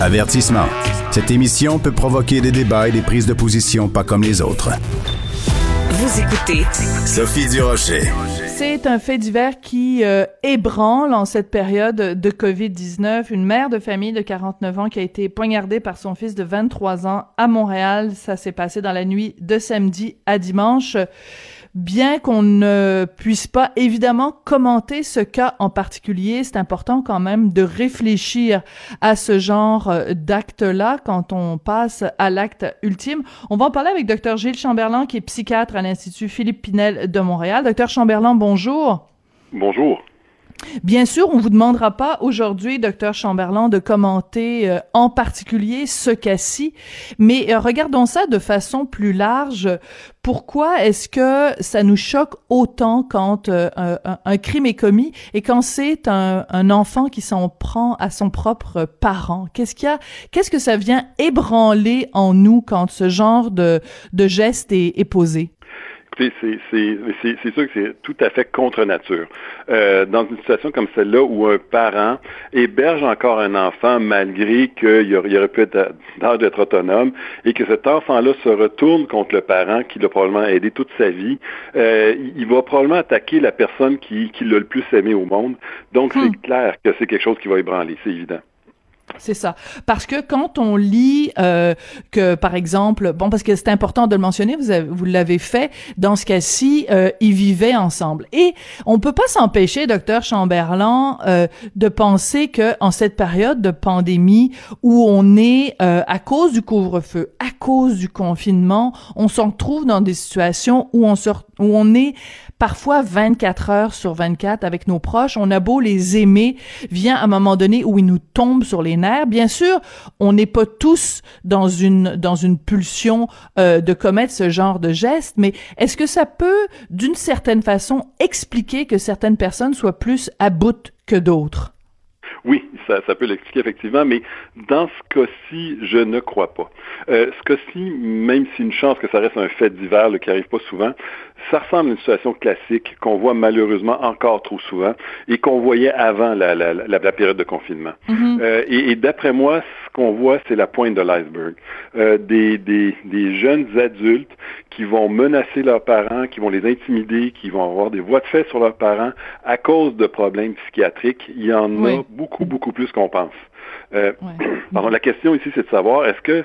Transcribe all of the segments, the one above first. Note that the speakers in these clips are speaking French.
Avertissement. Cette émission peut provoquer des débats et des prises de position pas comme les autres. Vous écoutez Sophie Durocher. C'est un fait divers qui euh, ébranle en cette période de COVID-19. Une mère de famille de 49 ans qui a été poignardée par son fils de 23 ans à Montréal. Ça s'est passé dans la nuit de samedi à dimanche bien qu'on ne puisse pas évidemment commenter ce cas en particulier, c'est important quand même de réfléchir à ce genre euh, d'acte-là quand on passe à l'acte ultime. On va en parler avec Dr Gilles Chamberlain, qui est psychiatre à l'Institut Philippe Pinel de Montréal. Docteur Chamberlain, bonjour. Bonjour. Bien sûr, on vous demandera pas aujourd'hui, docteur Chamberlain, de commenter euh, en particulier ce cas-ci, mais euh, regardons ça de façon plus large. Pourquoi est-ce que ça nous choque autant quand euh, un, crime est commis et quand c'est un, enfant qui s'en prend à son propre parent? Qu'est-ce qu'il y a Qu'est-ce que ça vient ébranler en nous quand ce genre de, de geste est posé? C'est sûr que c'est tout à fait contre nature. Euh, dans une situation comme celle-là où un parent héberge encore un enfant malgré qu'il aurait pu être d'âge d'être autonome et que cet enfant-là se retourne contre le parent qui l'a probablement aidé toute sa vie, euh, il va probablement attaquer la personne qui, qui l'a le plus aimé au monde. Donc c'est hmm. clair que c'est quelque chose qui va ébranler, c'est évident. C'est ça. Parce que quand on lit euh, que, par exemple, bon, parce que c'est important de le mentionner, vous, vous l'avez fait, dans ce cas-ci, euh, ils vivaient ensemble. Et on peut pas s'empêcher, docteur Chamberlain, euh, de penser que en cette période de pandémie où on est euh, à cause du couvre-feu, à cause du confinement, on se retrouve dans des situations où on se, où on est parfois 24 heures sur 24 avec nos proches. On a beau les aimer, vient un moment donné où ils nous tombent sur les nerfs. Bien sûr, on n'est pas tous dans une dans une pulsion euh, de commettre ce genre de geste, mais est-ce que ça peut, d'une certaine façon, expliquer que certaines personnes soient plus à bout que d'autres? Oui, ça, ça peut l'expliquer effectivement, mais dans ce cas-ci, je ne crois pas. Euh, ce cas-ci, même si une chance que ça reste un fait divers qui arrive pas souvent, ça ressemble à une situation classique qu'on voit malheureusement encore trop souvent et qu'on voyait avant la, la, la, période de confinement. Mm-hmm. euh, et, et d'après moi, ce qu'on voit, c'est la pointe de l'iceberg. Euh, des, des, des, jeunes adultes qui vont menacer leurs parents, qui vont les intimider, qui vont avoir des voies de fait sur leurs parents à cause de problèmes psychiatriques. Il y en a beaucoup, beaucoup plus qu'on pense. Euh, la question ici, c'est de savoir, est-ce que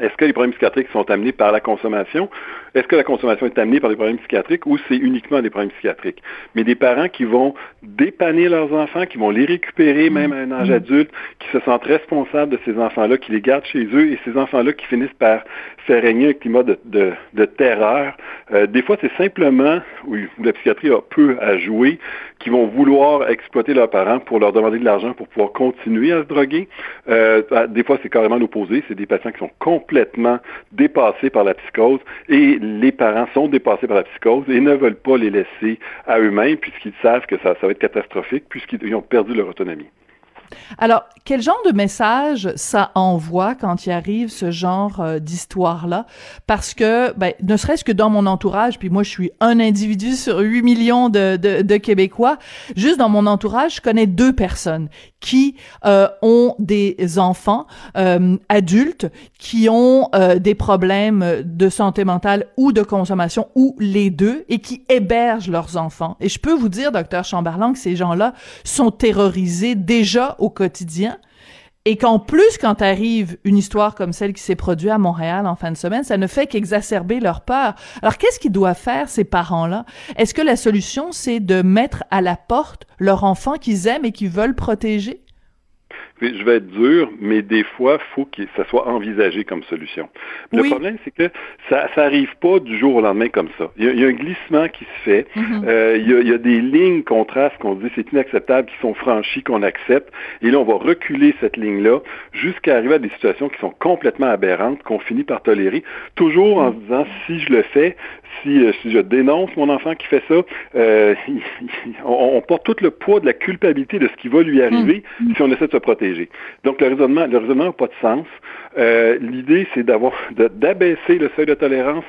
est-ce que les problèmes psychiatriques sont amenés par la consommation? Est-ce que la consommation est amenée par des problèmes psychiatriques ou c'est uniquement des problèmes psychiatriques? Mais des parents qui vont dépanner leurs enfants, qui vont les récupérer même à un âge mm. adulte, qui se sentent responsables de ces enfants-là, qui les gardent chez eux et ces enfants-là qui finissent par faire régner un climat de, de, terreur. Euh, des fois, c'est simplement, où la psychiatrie a peu à jouer, qui vont vouloir exploiter leurs parents pour leur demander de l'argent pour pouvoir continuer à se droguer. Euh, des fois, c'est carrément l'opposé. C'est des patients qui sont complètement dépassés par la psychose et les parents sont dépassés par la psychose et ne veulent pas les laisser à eux-mêmes puisqu'ils savent que ça, va être catastrophique puisqu'ils ont perdu leur autonomie. Alors, quel genre de message ça envoie quand il arrive ce genre euh, d'histoire-là? Parce que, ben, ne serait-ce que dans mon entourage, puis moi, je suis un individu sur 8 millions de, de Québécois, juste dans mon entourage, je connais deux personnes qui euh, ont des enfants euh, adultes qui ont euh, des problèmes de santé mentale ou de consommation ou les deux et qui hébergent leurs enfants. Et je peux vous dire, docteur Chamberlain, que ces gens-là sont terrorisés déjà au quotidien et qu'en plus, quand arrive une histoire comme celle qui s'est produite à Montréal en fin de semaine, ça ne fait qu'exacerber leur peur. Alors, qu'est-ce qu'ils doivent faire, ces parents-là? Est-ce que la solution, c'est de mettre à la porte leur enfant qu'ils aiment et qu'ils veulent protéger? Je vais être dur, mais des fois, il faut que ça soit envisagé comme solution. Le problème, c'est que ça n'arrive pas du jour au lendemain comme ça. Il y a, un glissement qui se fait. Mm-hmm. Euh, il, y a, des lignes contrastes qu'on dit c'est inacceptable, qui sont franchies, qu'on accepte. Et là, on va reculer cette ligne-là jusqu'à arriver à des situations qui sont complètement aberrantes, qu'on finit par tolérer, toujours en se disant si je le fais, si, euh, si je dénonce mon enfant qui fait ça, euh, on, porte tout le poids de la culpabilité de ce qui va lui arriver mm. si on essaie de se protéger. Donc, le raisonnement le raisonnement n'a pas de sens. Euh, l'idée, c'est d'avoir d'abaisser le seuil de tolérance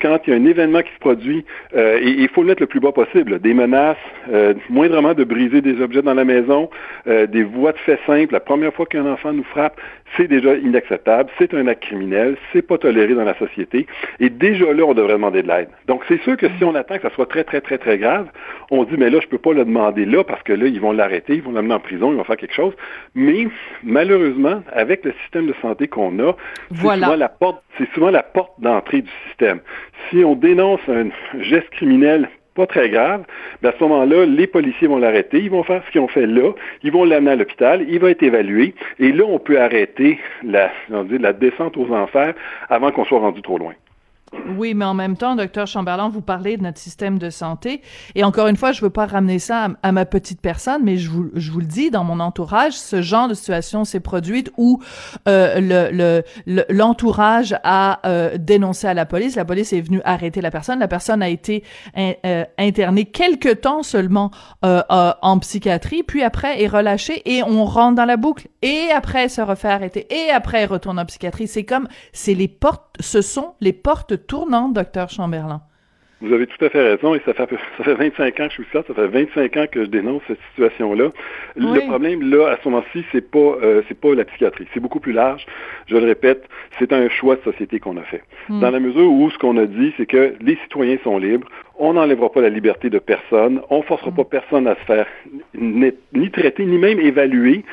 quand il y a un événement qui se produit, euh, et il faut le mettre le plus bas possible, des menaces, euh, moindrement de briser des objets dans la maison, des voies de fait simples, la première fois qu'un enfant nous frappe, c'est déjà inacceptable, c'est un acte criminel, c'est pas toléré dans la société, et déjà là, on devrait demander de l'aide. Donc, c'est sûr que si on attend que ça soit très, très, très, très grave, on dit, mais là, je peux pas le demander là, parce que là, ils vont l'arrêter, ils vont l'amener en prison, ils vont faire quelque chose. Mais, malheureusement, avec le système de santé qu'on a, c'est souvent la porte, c'est souvent la porte d'entrée du système si on dénonce un geste criminel pas très grave, ben à ce moment-là, les policiers vont l'arrêter, ils vont faire ce qu'ils ont fait là, ils vont l'amener à l'hôpital, il va être évalué, et là, on peut arrêter la, on dit, la descente aux enfers avant qu'on soit rendu trop loin. Oui, mais en même temps, docteur Chamberlain, vous parlez de notre système de santé. Et encore une fois, je veux pas ramener ça à, ma petite personne, mais je vous, je vous le dis, dans mon entourage, ce genre de situation s'est produite où euh, le, l'entourage a euh, dénoncé à la police. La police est venue arrêter la personne. La personne a été euh, internée quelque temps seulement euh, en psychiatrie, puis après est relâchée et on rentre dans la boucle. Et après, se refait arrêter. Et après, retourne en psychiatrie. C'est comme, c'est les portes, ce sont les portes tournant, docteur Chamberlain. Vous avez tout à fait raison et ça fait, ça fait 25 ans que je suis ça, ça fait 25 ans que je dénonce cette situation-là. Le problème, là, à ce moment-ci, c'est pas, euh, c'est pas la psychiatrie. C'est beaucoup plus large. Je le répète, c'est un choix de société qu'on a fait. Hmm. Dans la mesure où ce qu'on a dit, c'est que les citoyens sont libres, on n'enlèvera pas la liberté de personne, on forcera hmm. pas personne à se faire ni traiter, ni même évaluer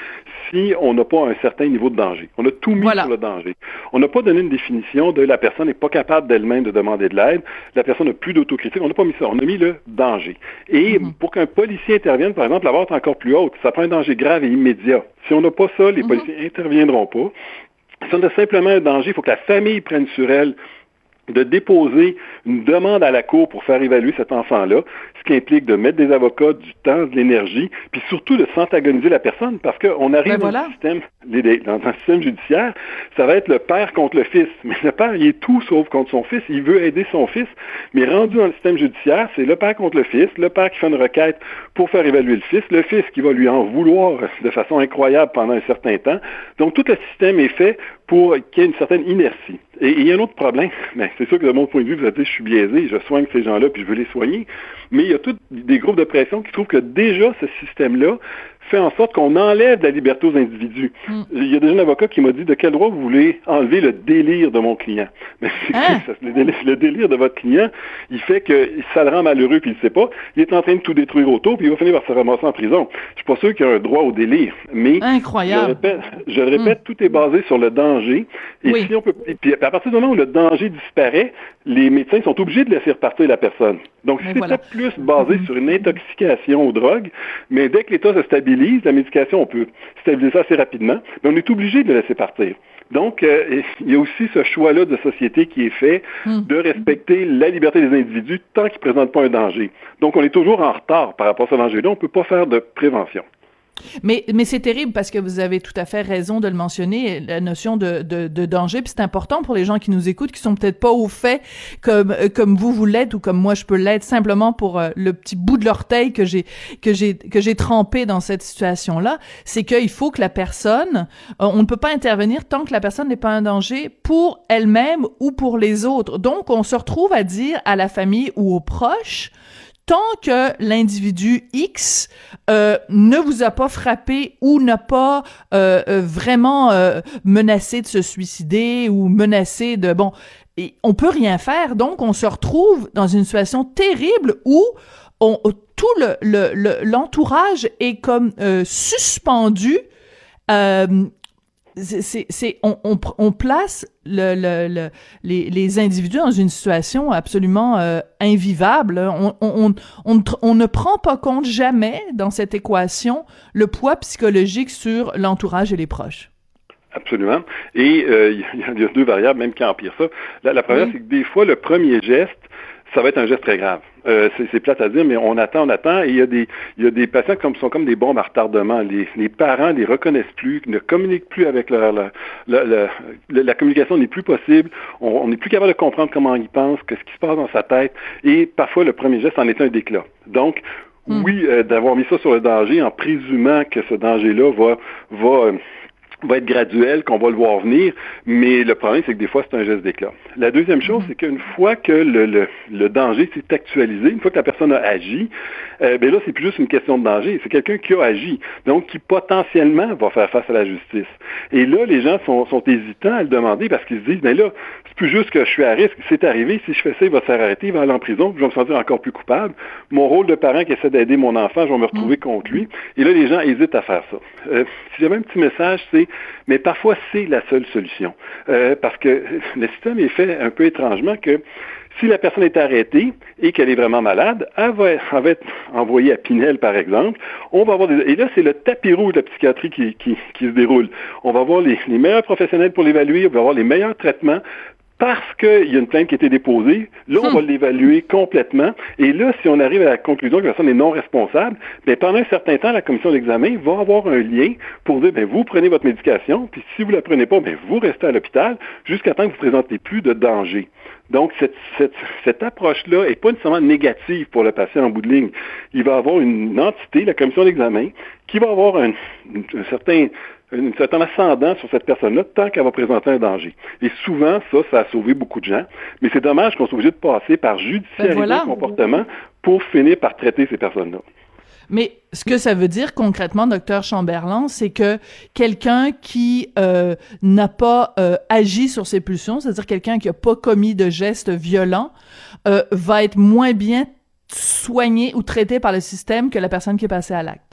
si on n'a pas un certain niveau de danger. On a tout mis sur le danger. On n'a pas donné une définition de la personne n'est pas capable d'elle-même de demander de l'aide, la personne n'a plus d'autocritique. On n'a pas mis ça. On a mis le danger. Et mm-hmm. pour qu'un policier intervienne, par exemple, la barre est encore plus haute. Ça prend un danger grave et immédiat. Si on n'a pas ça, les policiers interviendront pas. Si on a simplement un danger, il faut que la famille prenne sur elle de déposer une demande à la Cour pour faire évaluer cet enfant-là, ce qui implique de mettre des avocats, du temps, de l'énergie, puis surtout de s'antagoniser la personne, parce qu'on arrive ben dans, le système, dans un système judiciaire, ça va être le père contre le fils. Mais le père, il est tout sauf contre son fils, il veut aider son fils, mais rendu dans le système judiciaire, c'est le père contre le fils, le père qui fait une requête pour faire évaluer le fils, le fils qui va lui en vouloir de façon incroyable pendant un certain temps. Donc tout le système est fait pour qu'il y ait une certaine inertie. Et il y a un autre problème, mais c'est sûr que de mon point de vue, vous avez dit, je suis biaisé, je soigne ces gens-là, puis je veux les soigner, mais il y a tous des groupes de pression qui trouvent que déjà ce système-là fait en sorte qu'on enlève la liberté aux individus. Hmm. Il y a déjà un avocat qui m'a dit de quel droit vous voulez enlever le délire de mon client? Mais c'est hein? le, délire, de votre client, il fait que ça le rend malheureux puis il ne sait pas. Il est en train de tout détruire autour puis il va finir par se ramasser en prison. Je suis pas sûr qu'il y a un droit au délire, mais incroyable. Je le répète, hmm. tout est basé sur le danger. Et si on peut, puis à partir du moment où le danger disparaît, les médecins sont obligés de laisser repartir la personne. Donc, c'est voilà. plus basé hmm. sur une intoxication aux drogues, mais dès que l'État se stabilise, la médication, on peut stabiliser ça assez rapidement, mais on est obligé de le laisser partir. Donc, euh, il y a aussi ce choix-là de société qui est fait hmm. de respecter la liberté des individus tant qu'ils ne présentent pas un danger. Donc, on est toujours en retard par rapport à ce danger-là. On ne peut pas faire de prévention. Mais, mais c'est terrible parce que vous avez tout à fait raison de le mentionner, la notion de, de, de danger. Puis c'est important pour les gens qui nous écoutent, qui sont peut-être pas au fait comme comme vous vous l'êtes ou comme moi je peux l'être, simplement pour euh, le petit bout de l'orteil que j'ai que j'ai que j'ai trempé dans cette situation-là. C'est qu'il faut que la personne, euh, on ne peut pas intervenir tant que la personne n'est pas un danger pour elle-même ou pour les autres. Donc on se retrouve à dire à la famille ou aux proches tant que l'individu X euh, ne vous a pas frappé ou n'a pas euh, euh, vraiment menacé de se suicider ou menacé de bon, et on peut rien faire. Donc on se retrouve dans une situation terrible où on, tout le l'entourage le, est comme suspendu c'est on, on, on, place le, le, les, les, individus dans une situation absolument euh, invivable. On, ne prend pas compte jamais dans cette équation le poids psychologique sur l'entourage et les proches. Absolument. Et euh, il y, a deux variables même qui empirent ça. La, la première, c'est que des fois, le premier geste ça va être un geste très grave. Euh, c'est plate à dire, mais on attend, on attend, et il y a des, il y a des patients qui sont comme des bombes à retardement. Les, les parents les reconnaissent plus, ne communiquent plus avec leur, la, la, la, communication n'est plus possible. On n'est plus capable de comprendre comment ils pensent, qu'est-ce qui se passe dans sa tête, et parfois le premier geste en est un déclat. Donc, hmm. oui, euh, d'avoir mis ça sur le danger en présumant que ce danger-là va, va euh, va être graduel, qu'on va le voir venir, mais le problème, c'est que des fois, c'est un geste d'éclat. La deuxième chose, c'est qu'une fois que le, le, le danger s'est actualisé, une fois que la personne a agi, euh, ben là, c'est plus juste une question de danger, c'est quelqu'un qui a agi, donc qui potentiellement va faire face à la justice. Et là, les gens sont, sont hésitants à le demander parce qu'ils se disent, mais là, c'est plus juste que je suis à risque, c'est arrivé, si je fais ça, il va se faire arrêter, il va aller en prison, je vais me sentir encore plus coupable. Mon rôle de parent qui essaie d'aider mon enfant, je vais me retrouver contre lui. Et là, les gens hésitent à faire ça. Euh, si j'avais un petit message, c'est mais parfois c'est la seule solution. Euh, parce que le système est fait un peu étrangement que si la personne est arrêtée et qu'elle est vraiment malade, elle va, être envoyée à Pinel, par exemple. On va avoir. Et là, c'est le tapis de la psychiatrie qui, se déroule. On va avoir les meilleurs professionnels pour l'évaluer, on va avoir les meilleurs traitements parce qu'il y a une plainte qui a été déposée, là, on va hmm. l'évaluer complètement. Et là, si on arrive à la conclusion que la personne est non responsable, bien, pendant un certain temps, la commission d'examen va avoir un lien pour dire, bien, vous prenez votre médication, puis si vous la prenez pas, bien, vous restez à l'hôpital jusqu'à temps que vous ne présentez plus de danger. Donc, cette, cette, cette approche-là n'est pas nécessairement négative pour le patient en bout de ligne. Il va avoir une entité, la commission d'examen, qui va avoir un, un certain un certain ascendant sur cette personne-là tant qu'elle va présenter un danger. Et souvent, ça, ça a sauvé beaucoup de gens. Mais c'est dommage qu'on soit obligé de passer par judiciariser ben le comportement pour finir par traiter ces personnes-là. Mais ce que ça veut dire concrètement, docteur Chamberlain, c'est que quelqu'un qui euh, n'a pas euh, agi sur ses pulsions, c'est-à-dire quelqu'un qui n'a pas commis de gestes violents, euh, va être moins bien soigné ou traité par le système que la personne qui est passée à l'acte.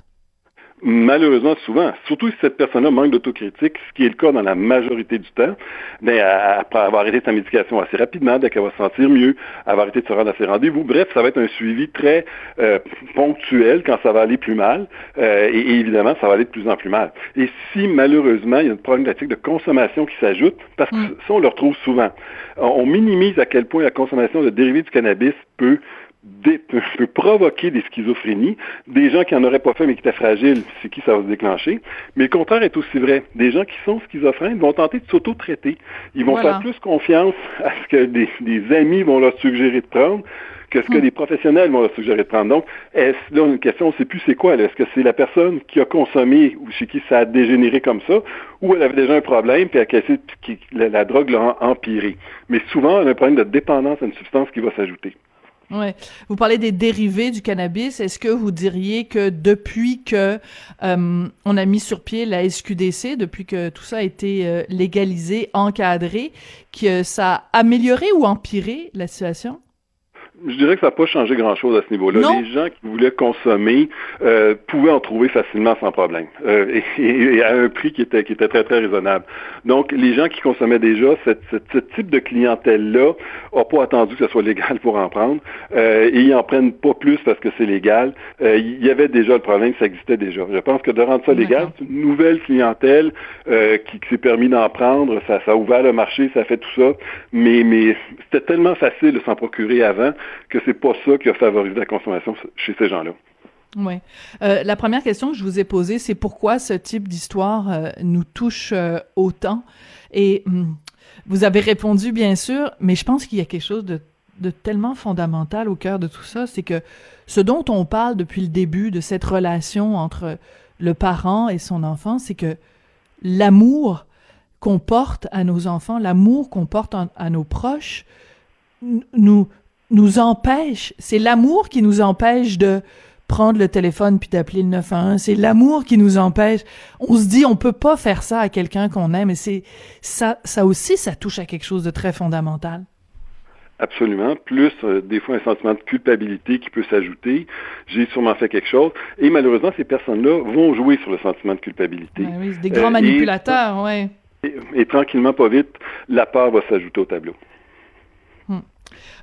Malheureusement, souvent, surtout si cette personne-là manque d'autocritique, ce qui est le cas dans la majorité du temps, ben, après avoir arrêté sa médication assez rapidement, dès qu'elle va se sentir mieux, elle va arrêter de se rendre à ses rendez-vous. Bref, ça va être un suivi très euh, ponctuel quand ça va aller plus mal, euh, et, évidemment, ça va aller de plus en plus mal. Et si malheureusement, il y a une problématique de consommation qui s'ajoute, parce que ça, on le retrouve souvent, on minimise à quel point la consommation de dérivés du cannabis peut peut, provoquer des schizophrénies. Des gens qui n'en auraient pas fait mais qui étaient fragiles, c'est qui ça va se déclencher. Mais le contraire est aussi vrai. Des gens qui sont schizophrènes vont tenter de s'auto-traiter. Ils vont faire plus confiance à ce que des, amis vont leur suggérer de prendre que ce que les hmm. professionnels vont leur suggérer de prendre. Donc, est là, une question, on ne sait plus c'est quoi. Est-ce que c'est la personne qui a consommé ou chez qui ça a dégénéré comme ça, ou elle avait déjà un problème, puis elle la, la drogue l'a empiré. Mais souvent, on a un problème de dépendance à une substance qui va s'ajouter. Ouais. Vous parlez des dérivés du cannabis. Est-ce que vous diriez que depuis que euh, on a mis sur pied la SQDC, depuis que tout ça a été euh, légalisé, encadré, que ça a amélioré ou empiré la situation? Je dirais que ça n'a pas changé grand-chose à ce niveau-là. Les gens qui voulaient consommer euh, pouvaient en trouver facilement sans problème euh, et, à un prix qui était, qui était très, très raisonnable. Donc, les gens qui consommaient déjà, cette, ce type de clientèle-là n'a pas attendu que ce soit légal pour en prendre euh, et ils en prennent pas plus parce que c'est légal. Euh, il y avait déjà le problème, ça existait déjà. Je pense que de rendre ça légal, c'est une nouvelle clientèle euh, qui, qui s'est permis d'en prendre, ça, ça a ouvert le marché, ça fait tout ça, mais, mais c'était tellement facile de s'en procurer avant que c'est pas ça qui a favorisé la consommation chez ces gens-là. Oui. Euh, la première question que je vous ai posée, c'est pourquoi ce type d'histoire euh, nous touche euh, autant? Et hum, vous avez répondu, bien sûr, mais je pense qu'il y a quelque chose de tellement fondamental au cœur de tout ça, c'est que ce dont on parle depuis le début de cette relation entre le parent et son enfant, c'est que l'amour qu'on porte à nos enfants, l'amour qu'on porte à nos proches, nous nous empêche, c'est l'amour qui nous empêche de prendre le téléphone puis d'appeler le 911, c'est l'amour qui nous empêche. On se dit on peut pas faire ça à quelqu'un qu'on aime et c'est ça ça aussi ça touche à quelque chose de très fondamental. Absolument. Plus, euh, des fois, un sentiment de culpabilité qui peut s'ajouter. J'ai sûrement fait quelque chose. Et malheureusement, ces personnes-là vont jouer sur le sentiment de culpabilité. Ben oui, des grands euh, manipulateurs, oui. et, tranquillement, pas vite, la peur va s'ajouter au tableau.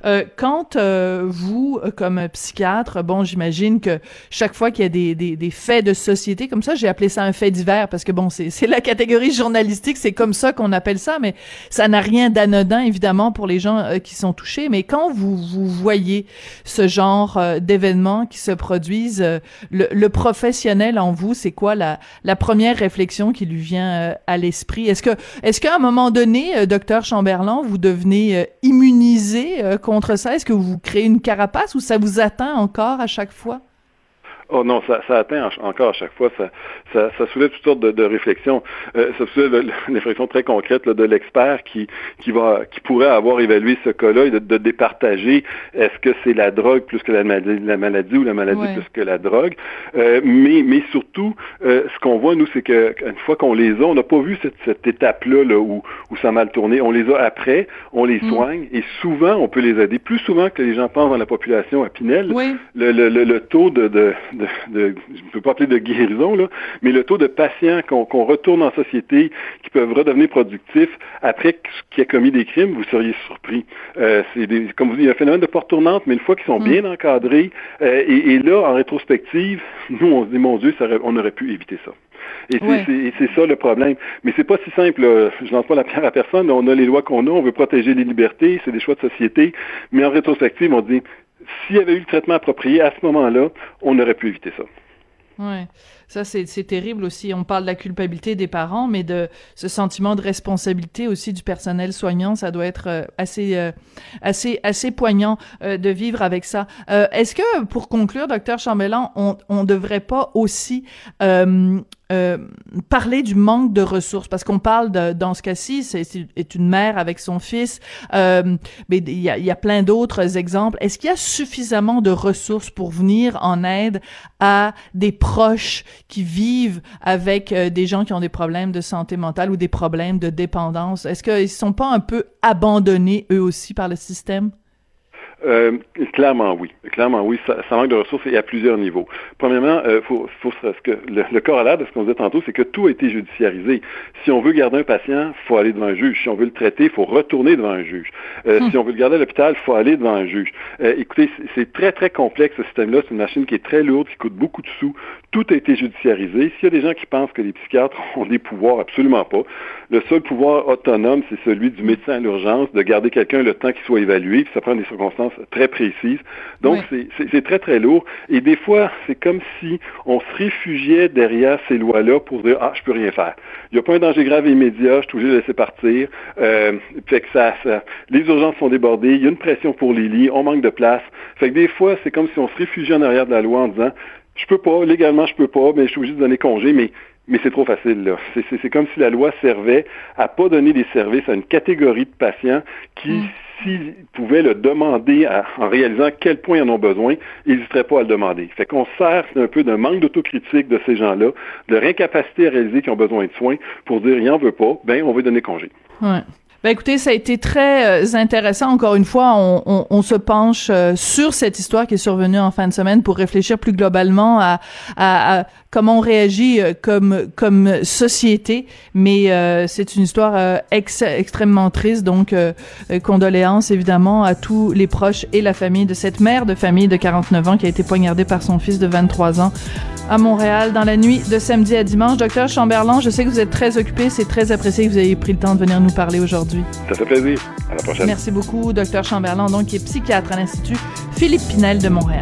Euh, quand euh, vous, euh, comme psychiatre, bon, j'imagine que chaque fois qu'il y a des, des, des, faits de société comme ça, j'ai appelé ça un fait divers parce que bon, c'est la catégorie journalistique, c'est comme ça qu'on appelle ça, mais ça n'a rien d'anodin évidemment pour les gens euh, qui sont touchés. Mais quand vous vous voyez ce genre d'événements qui se produisent, le, le, professionnel en vous, c'est quoi la, la première réflexion qui lui vient à l'esprit? Est-ce que est-ce qu'à un moment donné, docteur Chamberlain, vous devenez immunisé contre ça? Est-ce que vous créez une carapace ou ça vous atteint encore à chaque fois? Oh non, ça, ça atteint encore à chaque fois, ça, ça, ça soulève toutes sortes de, de réflexions. Euh, ça soulève une réflexion très concrète là, de l'expert qui, qui va, qui pourrait avoir évalué ce cas-là et de, de départager est-ce que c'est la drogue plus que la maladie, la maladie ou la maladie plus que la drogue. Euh, mais, mais surtout, euh, ce qu'on voit nous, c'est que une fois qu'on les a, on n'a pas vu cette, cette étape-là là, où, où ça a mal tourné. On les a après, on les mm. soigne et souvent on peut les aider. Plus souvent que les gens pensent dans la population à Pinel, le, le, le, taux de, de de, je ne peux pas appeler de guérison, là, mais le taux de patients qu'on retourne en société, qui peuvent redevenir productifs après qu'ils aient commis des crimes, vous seriez surpris. Euh, c'est comme vous dites, il y a un phénomène de porte tournante, mais une fois qu'ils sont mm. bien encadrés, euh, et, là, en rétrospective, nous, on se dit, mon Dieu, on aurait pu éviter ça. Et c'est ça le problème. Mais c'est pas si simple. Je lance pas la pierre à personne. On a les lois qu'on a, on veut protéger les libertés, c'est des choix de société. Mais en rétrospective, on dit s'il y avait eu le traitement approprié à ce moment-là, on aurait pu éviter ça. Oui, ça c'est terrible aussi. On parle de la culpabilité des parents, mais de ce sentiment de responsabilité aussi du personnel soignant, ça doit être euh, assez euh, assez assez poignant euh, de vivre avec ça. Est-ce que pour conclure, docteur Chambellan, on on devrait pas aussi euh, parler du manque de ressources. Parce qu'on parle de, dans ce cas-ci, c'est une mère avec son fils, euh, mais il y a, y a, plein d'autres exemples. Est-ce qu'il y a suffisamment de ressources pour venir en aide à des proches qui vivent avec euh, des gens qui ont des problèmes de santé mentale ou des problèmes de dépendance? Est-ce qu'ils sont pas un peu abandonnés eux aussi par le système? Euh, clairement oui. Clairement oui. Ça, manque de ressources et à plusieurs niveaux. Premièrement, euh, faut, faut ce que le, le corollaire de ce qu'on disait tantôt, c'est que tout a été judiciarisé. Si on veut garder un patient, faut aller devant un juge. Si on veut le traiter, faut retourner devant un juge. Euh, hmm. Si on veut le garder à l'hôpital, faut aller devant un juge. Euh, écoutez, c'est très très complexe ce système-là. C'est une machine qui est très lourde, qui coûte beaucoup de sous. Tout a été judiciarisé. S'il y a des gens qui pensent que les psychiatres ont des pouvoirs, absolument pas. Le seul pouvoir autonome, c'est celui du médecin à l'urgence, de garder quelqu'un le temps qu'il soit évalué. Puis ça prend des circonstances très précises. Donc, c'est très, très lourd. Et des fois, c'est comme si on se réfugiait derrière ces lois-là pour dire, ah, je peux rien faire. Il n'y a pas un danger grave immédiat, je suis obligé de laisser partir. Euh, fait que ça, les urgences sont débordées, il y a une pression pour les lits, on manque de place. Fait que des fois, c'est comme si on se réfugiait en arrière de la loi en disant, je peux pas, légalement, je peux pas, mais je suis obligé de donner congé, mais mais c'est trop facile, là. C'est comme si la loi servait à pas donner des services à une catégorie de patients qui, mm s'ils pouvaient le demander en réalisant quel point ils en ont besoin, ils n'hésiteraient pas à le demander. Fait qu'on sert un peu d'un manque d'autocritique de ces gens-là, de leur incapacité à réaliser qu'ils ont besoin de soins pour dire, il n'en veut pas, ben, on va donner congé. Ouais. Ben écoutez, ça a été très euh, intéressant. Encore une fois, on, on, on se penche euh, sur cette histoire qui est survenue en fin de semaine pour réfléchir plus globalement à, à, à comment on réagit euh, comme comme société. Mais c'est une histoire ex, extrêmement triste. Donc, condoléances évidemment à tous les proches et la famille de cette mère de famille de 49 ans qui a été poignardée par son fils de 23 ans à Montréal dans la nuit de samedi à dimanche. Docteur Chamberlain, je sais que vous êtes très occupé. C'est très apprécié que vous ayez pris le temps de venir nous parler aujourd'hui. Ça fait plaisir. À la prochaine. Merci beaucoup, docteur Chamberlain, donc, qui est psychiatre à l'Institut Philippe Pinel de Montréal.